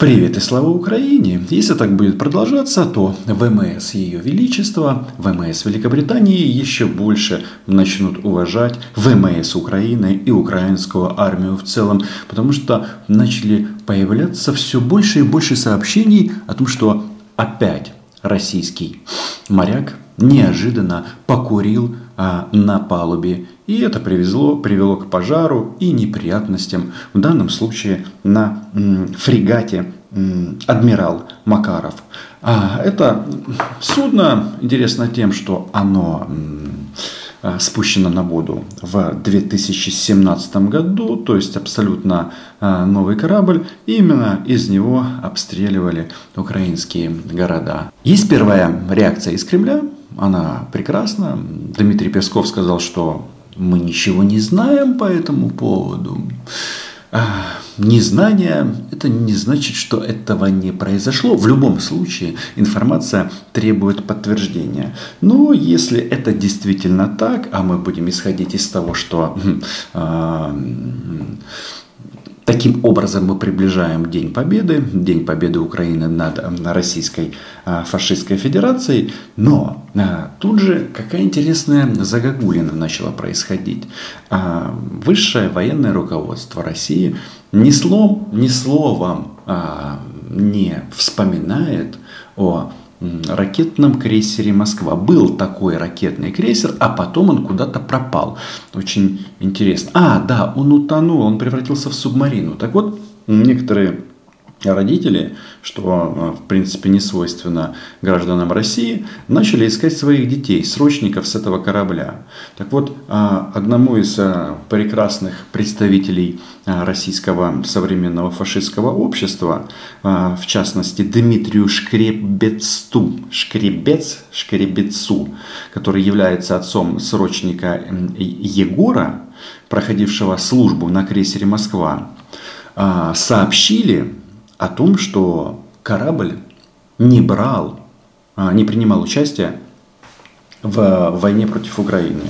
Привет и слава Украине! Если так будет продолжаться, то ВМС Ее Величества, ВМС Великобритании еще больше начнут уважать ВМС Украины и украинскую армию в целом, потому что начали появляться все больше и больше сообщений о том, что опять российский моряк неожиданно покурил а, на палубе. И это привезло, привело к пожару и неприятностям, в данном случае на фрегате «Адмирал Макаров». А, это судно интересно тем, что оно а, спущено на воду в 2017 году, то есть абсолютно а, новый корабль. И именно из него обстреливали украинские города. Есть первая реакция из Кремля, она прекрасна. Дмитрий Песков сказал, что мы ничего не знаем по этому поводу. А, незнание – это не значит, что этого не произошло. В любом случае информация требует подтверждения. Но если это действительно так, а мы будем исходить из того, что э, Таким образом мы приближаем День Победы, День Победы Украины над Российской а, фашистской федерацией. Но а, тут же какая интересная загогулина начала происходить. А, высшее военное руководство России ни словом, ни словом не вспоминает о ракетном крейсере «Москва». Был такой ракетный крейсер, а потом он куда-то пропал. Очень интересно. А, да, он утонул, он превратился в субмарину. Так вот, некоторые родители, что э, в принципе не свойственно гражданам России, начали искать своих детей, срочников с этого корабля. Так вот, а, одному из э, прекрасных представителей э, российского современного фашистского общества, в частности Дмитрию Шкребецту, Шкребец, Шкребецу, который является отцом срочника Егора, проходившего службу на крейсере «Москва», сообщили, о том, что корабль не брал, а, не принимал участие в войне против Украины.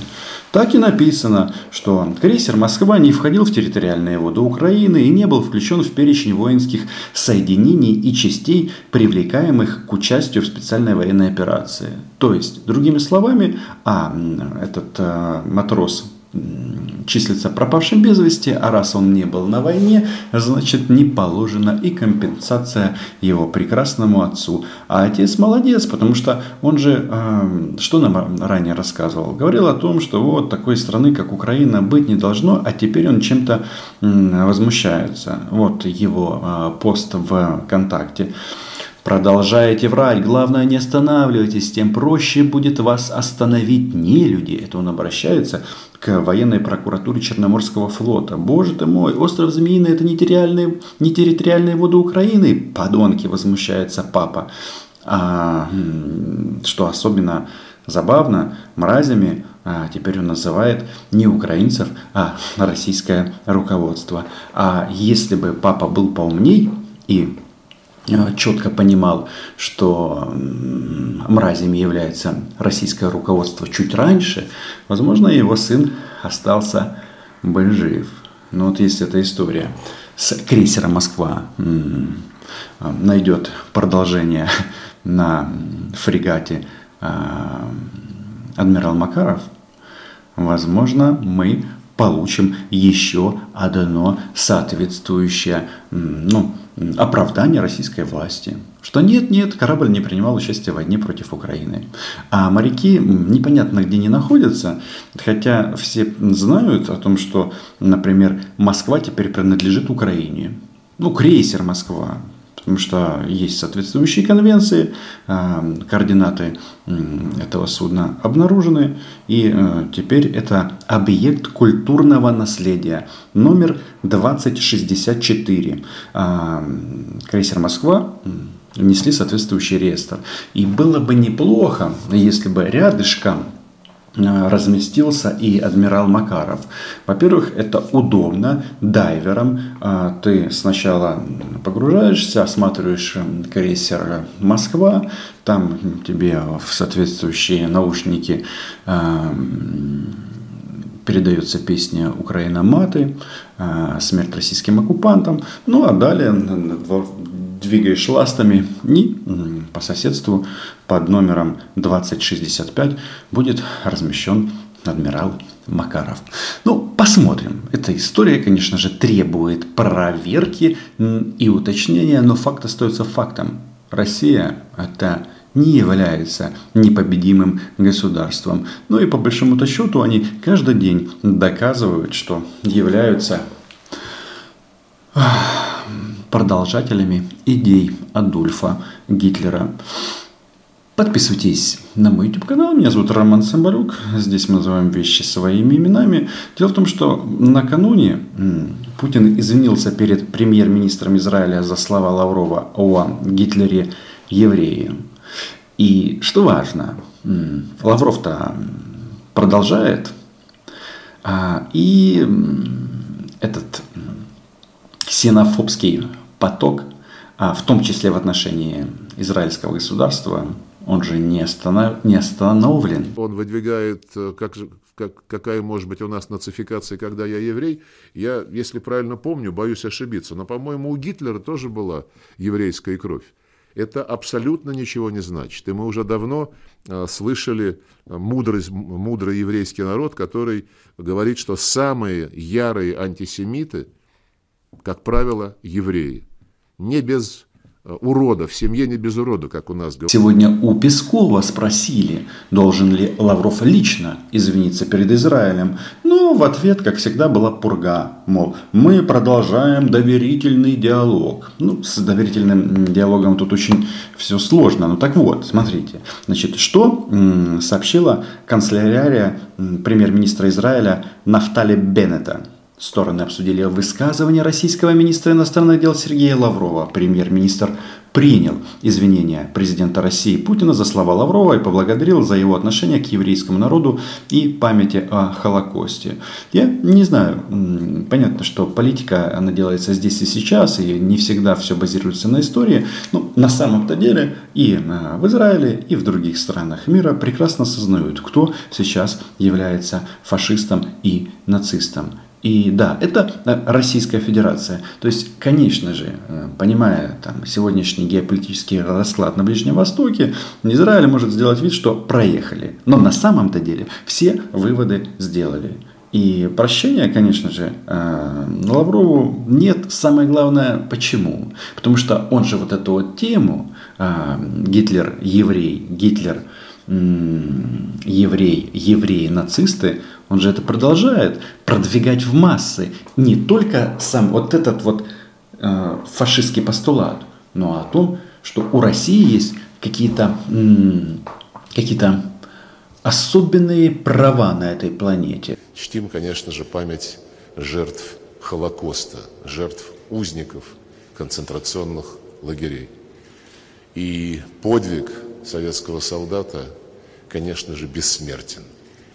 Так и написано, что крейсер «Москва» не входил в территориальные воды Украины и не был включен в перечень воинских соединений и частей, привлекаемых к участию в специальной военной операции. То есть, другими словами, а этот а, матрос числится пропавшим без вести, а раз он не был на войне, значит не положена и компенсация его прекрасному отцу. А отец молодец, потому что он же, э, что нам ранее рассказывал, говорил о том, что вот такой страны, как Украина, быть не должно, а теперь он чем-то э, возмущается. Вот его э, пост в ВКонтакте. Продолжаете врать, главное не останавливайтесь, тем проще будет вас остановить не люди. Это он обращается к военной прокуратуре Черноморского флота. Боже ты мой, остров Змеиный это не территориальные, не территориальные воды Украины. Подонки, возмущается папа. А, что особенно забавно, мразями а, теперь он называет не украинцев, а российское руководство. А если бы папа был поумней и четко понимал, что мразями является российское руководство чуть раньше, возможно, его сын остался бы жив. Но вот есть эта история с крейсером «Москва» найдет продолжение на фрегате э, «Адмирал Макаров», возможно, мы получим еще одно соответствующее ну, оправдание российской власти. Что нет, нет, корабль не принимал участие в войне против Украины. А моряки непонятно где не находятся, хотя все знают о том, что, например, Москва теперь принадлежит Украине. Ну, крейсер Москва, потому что есть соответствующие конвенции, а, координаты этого судна обнаружены, и э, теперь это объект культурного наследия номер 2064. А, крейсер «Москва» внесли соответствующий реестр. И было бы неплохо, если бы рядышком Э, разместился и адмирал Макаров. Во-первых, это удобно дайверам. Э, ты сначала погружаешься, осматриваешь э, крейсер Москва, там тебе в соответствующие наушники передается песня «Украина маты», «Смерть российским оккупантам». Ну а далее двигаешь ластами, и по соседству под номером 2065 будет размещен адмирал Макаров. Ну, посмотрим. Эта история, конечно же, требует проверки и уточнения, но факт остается фактом. Россия – это не является непобедимым государством. Ну и по большому-то счету они каждый день доказывают, что являются продолжателями идей Адольфа Гитлера. Подписывайтесь на мой YouTube канал. Меня зовут Роман Самбалюк. Здесь мы называем вещи своими именами. Дело в том, что накануне Путин извинился перед премьер-министром Израиля за слова Лаврова о Гитлере евреи. И что важно, Лавров-то продолжает, а, и этот ксенофобский поток, а, в том числе в отношении израильского государства, он же не, останов... не остановлен. Он выдвигает, э, как, как, какая может быть у нас нацификация, когда я еврей. Я, если правильно помню, боюсь ошибиться, но, по-моему, у Гитлера тоже была еврейская кровь это абсолютно ничего не значит. И мы уже давно э, слышали э, мудрый, мудрый еврейский народ, который говорит, что самые ярые антисемиты, как правило, евреи. Не без Э, урода, в семье не без урода, как у нас говорят. Сегодня у Пескова спросили, должен ли Лавров лично извиниться перед Израилем. Но в ответ, как всегда, была пурга. Мол, мы продолжаем доверительный диалог. Ну, с доверительным диалогом тут очень все сложно. Ну так вот, смотрите. Значит, что сообщила канцелярия премьер-министра Израиля Нафтали Беннета? Стороны обсудили высказывание российского министра иностранных дел Сергея Лаврова. Премьер-министр принял извинения президента России Путина за слова Лаврова и поблагодарил за его отношение к еврейскому народу и памяти о Холокосте. Я не знаю, понятно, что политика, она делается здесь и сейчас, и не всегда все базируется на истории, но на самом-то деле и э, в Израиле, и в других странах мира прекрасно осознают, кто сейчас является фашистом и нацистом. И да, это э, Российская Федерация. То есть, конечно же, э, понимая там, сегодняшний геополитический расклад на Ближнем Востоке, Израиль может сделать вид, что проехали. Но на самом-то деле все выводы сделали. И прощения, конечно же, э, Лаврову нет. Самое главное, почему? Потому что он же вот эту вот тему Гитлер еврей, Гитлер еврей, евреи нацисты, он же это продолжает продвигать в массы. Не только сам вот этот вот э, фашистский постулат, но о том, что у России есть какие-то какие-то особенные права на этой планете. Чтим, конечно же, память жертв Холокоста, жертв узников концентрационных лагерей. И подвиг советского солдата, конечно же, бессмертен.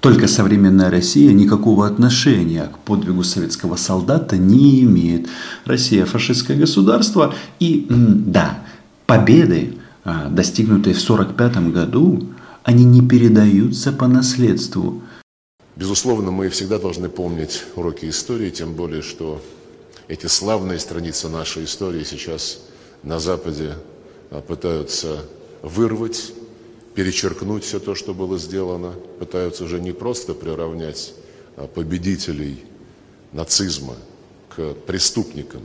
Только современная Россия никакого отношения к подвигу советского солдата не имеет. Россия фашистское государство. И да, победы, а, достигнутые в 1945 году, они не передаются по наследству. Безусловно, мы всегда должны помнить уроки истории, тем более, что эти славные страницы нашей истории сейчас на Западе а, пытаются вырвать перечеркнуть все то, что было сделано, пытаются уже не просто приравнять а, победителей нацизма к преступникам,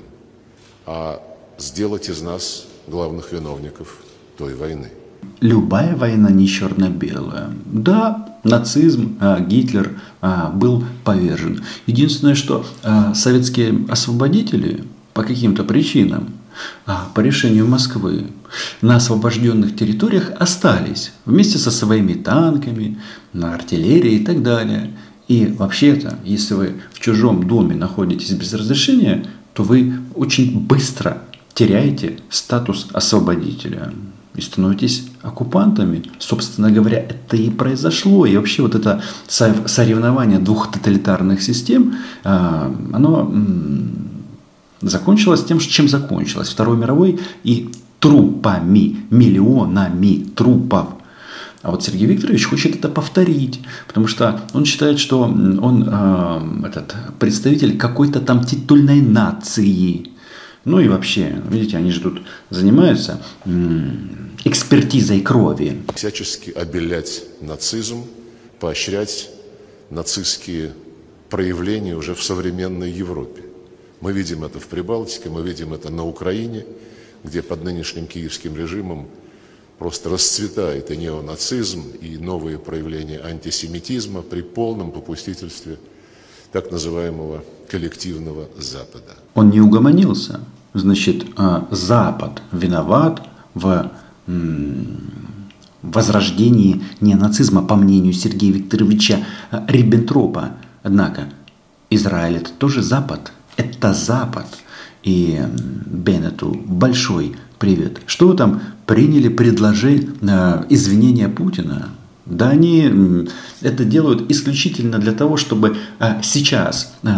а сделать из нас главных виновников той войны. Любая война не черно-белая. Да, нацизм, а, Гитлер а, был повержен. Единственное, что советские освободители по каким-то причинам а, по решению Москвы на освобожденных территориях остались вместе со своими танками, на артиллерии и так далее. И вообще-то, если вы в чужом доме находитесь без разрешения, то вы очень быстро теряете статус освободителя и становитесь оккупантами. Собственно говоря, это и произошло. И вообще вот это соревнование двух тоталитарных систем, а, оно закончилась тем, чем закончилась. Второй мировой и трупами, миллионами трупов. А вот Сергей Викторович хочет это повторить, потому что он считает, что он э, этот представитель какой-то там титульной нации, Ну и вообще, видите, они же тут занимаются экспертизой крови. Всячески обелять нацизм, поощрять нацистские проявления уже в современной Европе. Мы видим это в Прибалтике, мы видим это на Украине, где под нынешним киевским режимом просто расцветает и неонацизм, и новые проявления антисемитизма при полном попустительстве так называемого коллективного Запада. Он не угомонился. Значит, а, Запад виноват в возрождении неонацизма, по мнению Сергея Викторовича Риббентропа. Однако Израиль это тоже Запад. Это Запад. И Беннету большой привет. Что вы там приняли предложи э, извинения Путина? Да они это делают исключительно для того, чтобы э, сейчас э,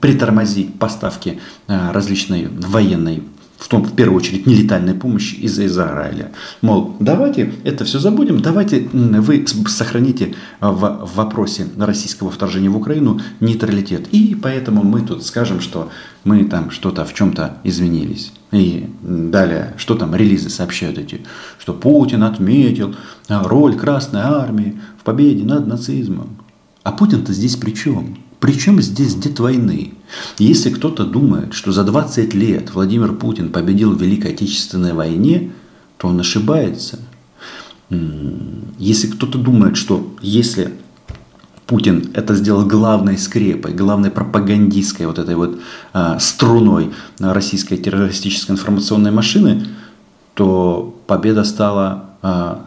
притормозить поставки различной военной в том, в первую очередь, нелетальной помощи из Израиля. Мол, давайте это все забудем, давайте вы сохраните в вопросе российского вторжения в Украину нейтралитет. И поэтому мы тут скажем, что мы там что-то в чем-то извинились. И далее, что там релизы сообщают эти, что Путин отметил роль Красной Армии в победе над нацизмом. А Путин-то здесь при чем? Причем здесь дед войны? Если кто-то думает, что за 20 лет Владимир Путин победил в Великой Отечественной войне, то он ошибается. Если кто-то думает, что если Путин это сделал главной скрепой, главной пропагандистской вот этой вот а, струной российской террористической информационной машины, то победа стала а,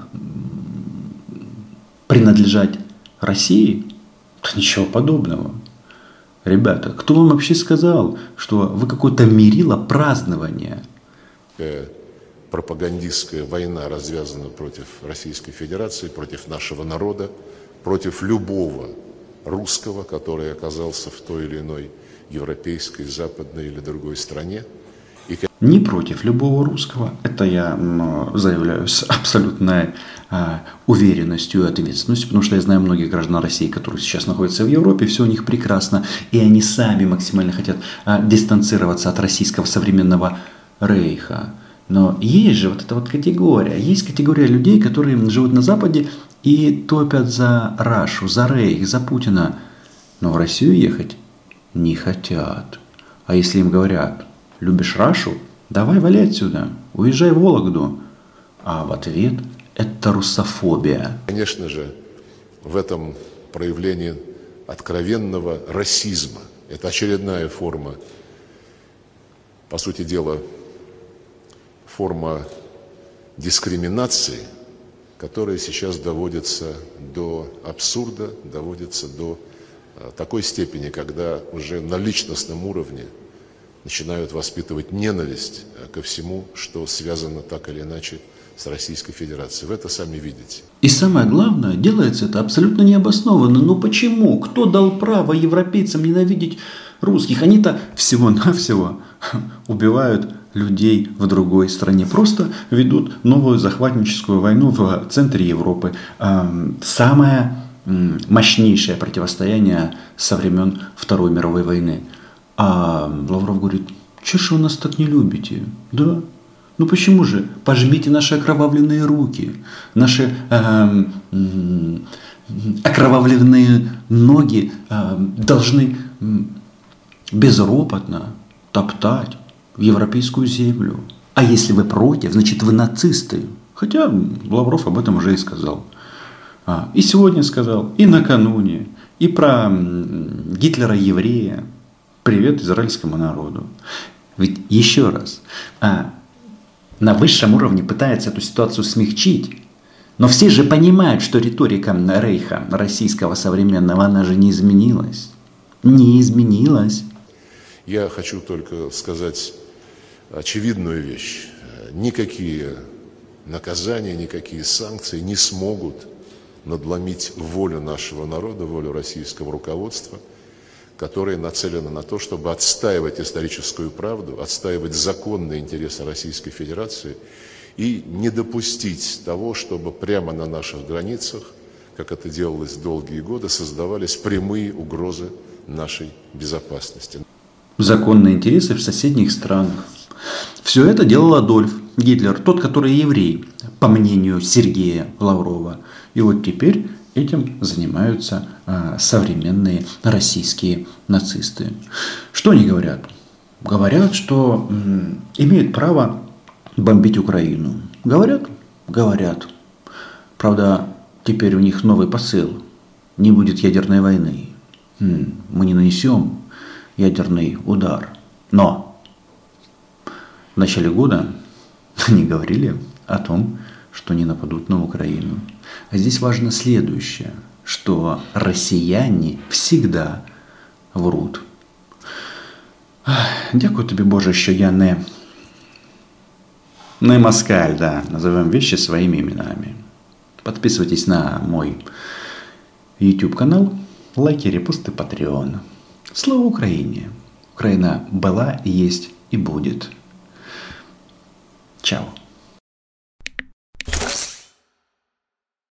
принадлежать России, то ничего подобного. Ребята, кто вам вообще сказал, что вы какое-то мерило празднования? Э, пропагандистская война развязана против Российской Федерации, против нашего народа, против любого русского, который оказался в той или иной европейской, западной или другой стране – не против любого русского. Это я заявляю с абсолютной а, уверенностью и ответственностью, потому что я знаю многих граждан России, которые сейчас находятся в Европе, все у них прекрасно, и они сами максимально хотят а, дистанцироваться от российского современного рейха. Но есть же вот эта вот категория, есть категория людей, которые живут на Западе и топят за Рашу, за Рейх, за Путина, но в Россию ехать не хотят. А если им говорят, любишь Рашу? Давай вали отсюда, уезжай в Вологду. А в ответ это русофобия. Конечно же, в этом проявлении откровенного расизма. Это очередная форма, по сути дела, форма дискриминации, которая сейчас доводится до абсурда, доводится до а, такой степени, когда уже на личностном уровне начинают воспитывать ненависть э, ко всему, что связано так или иначе с Российской Федерацией. Вы это сами видите. И самое главное, делается это абсолютно необоснованно. Но почему? Кто дал право европейцам ненавидеть русских? Они-то всего-навсего убивают людей в другой стране. Просто ведут новую захватническую войну в центре Европы. Самое мощнейшее противостояние со времен Второй мировой войны. А Лавров говорит, что ж вы нас так не любите? Да? Ну почему же? Пожмите наши окровавленные руки, наши э, окровавленные ноги э, должны безропотно топтать в европейскую землю. А если вы против, значит вы нацисты. Хотя Лавров об этом уже и сказал. А, и сегодня сказал, и накануне, и про Гитлера-еврея. Привет израильскому народу. Ведь еще раз, а, на высшем уровне пытается эту ситуацию смягчить, но все же понимают, что риторика Рейха, российского современного, она же не изменилась. Не изменилась. Я хочу только сказать очевидную вещь. Никакие наказания, никакие санкции не смогут надломить волю нашего народа, волю российского руководства – которая нацелена на то, чтобы отстаивать историческую правду, отстаивать законные интересы Российской Федерации и не допустить того, чтобы прямо на наших границах, как это делалось долгие годы, создавались прямые угрозы нашей безопасности. Законные интересы в соседних странах. Все это делал Адольф Гитлер, тот, который еврей, по мнению Сергея Лаврова. И вот теперь этим занимаются а, современные российские нацисты. Что они говорят? Говорят, что имеют право бомбить Украину. Говорят? Говорят. Правда, теперь у них новый посыл. Не будет ядерной войны. Мы не нанесем ядерный удар. Но в начале года они говорили о том, что не нападут на Украину. А здесь важно следующее, что россияне всегда врут. Дякую тобі, Боже, що я не, не москаль, да, назовем вещи своими именами. Подписывайтесь на мой YouTube канал, лайки, репосты, Patreon. Слава Украине! Украина была, есть и будет. Чао.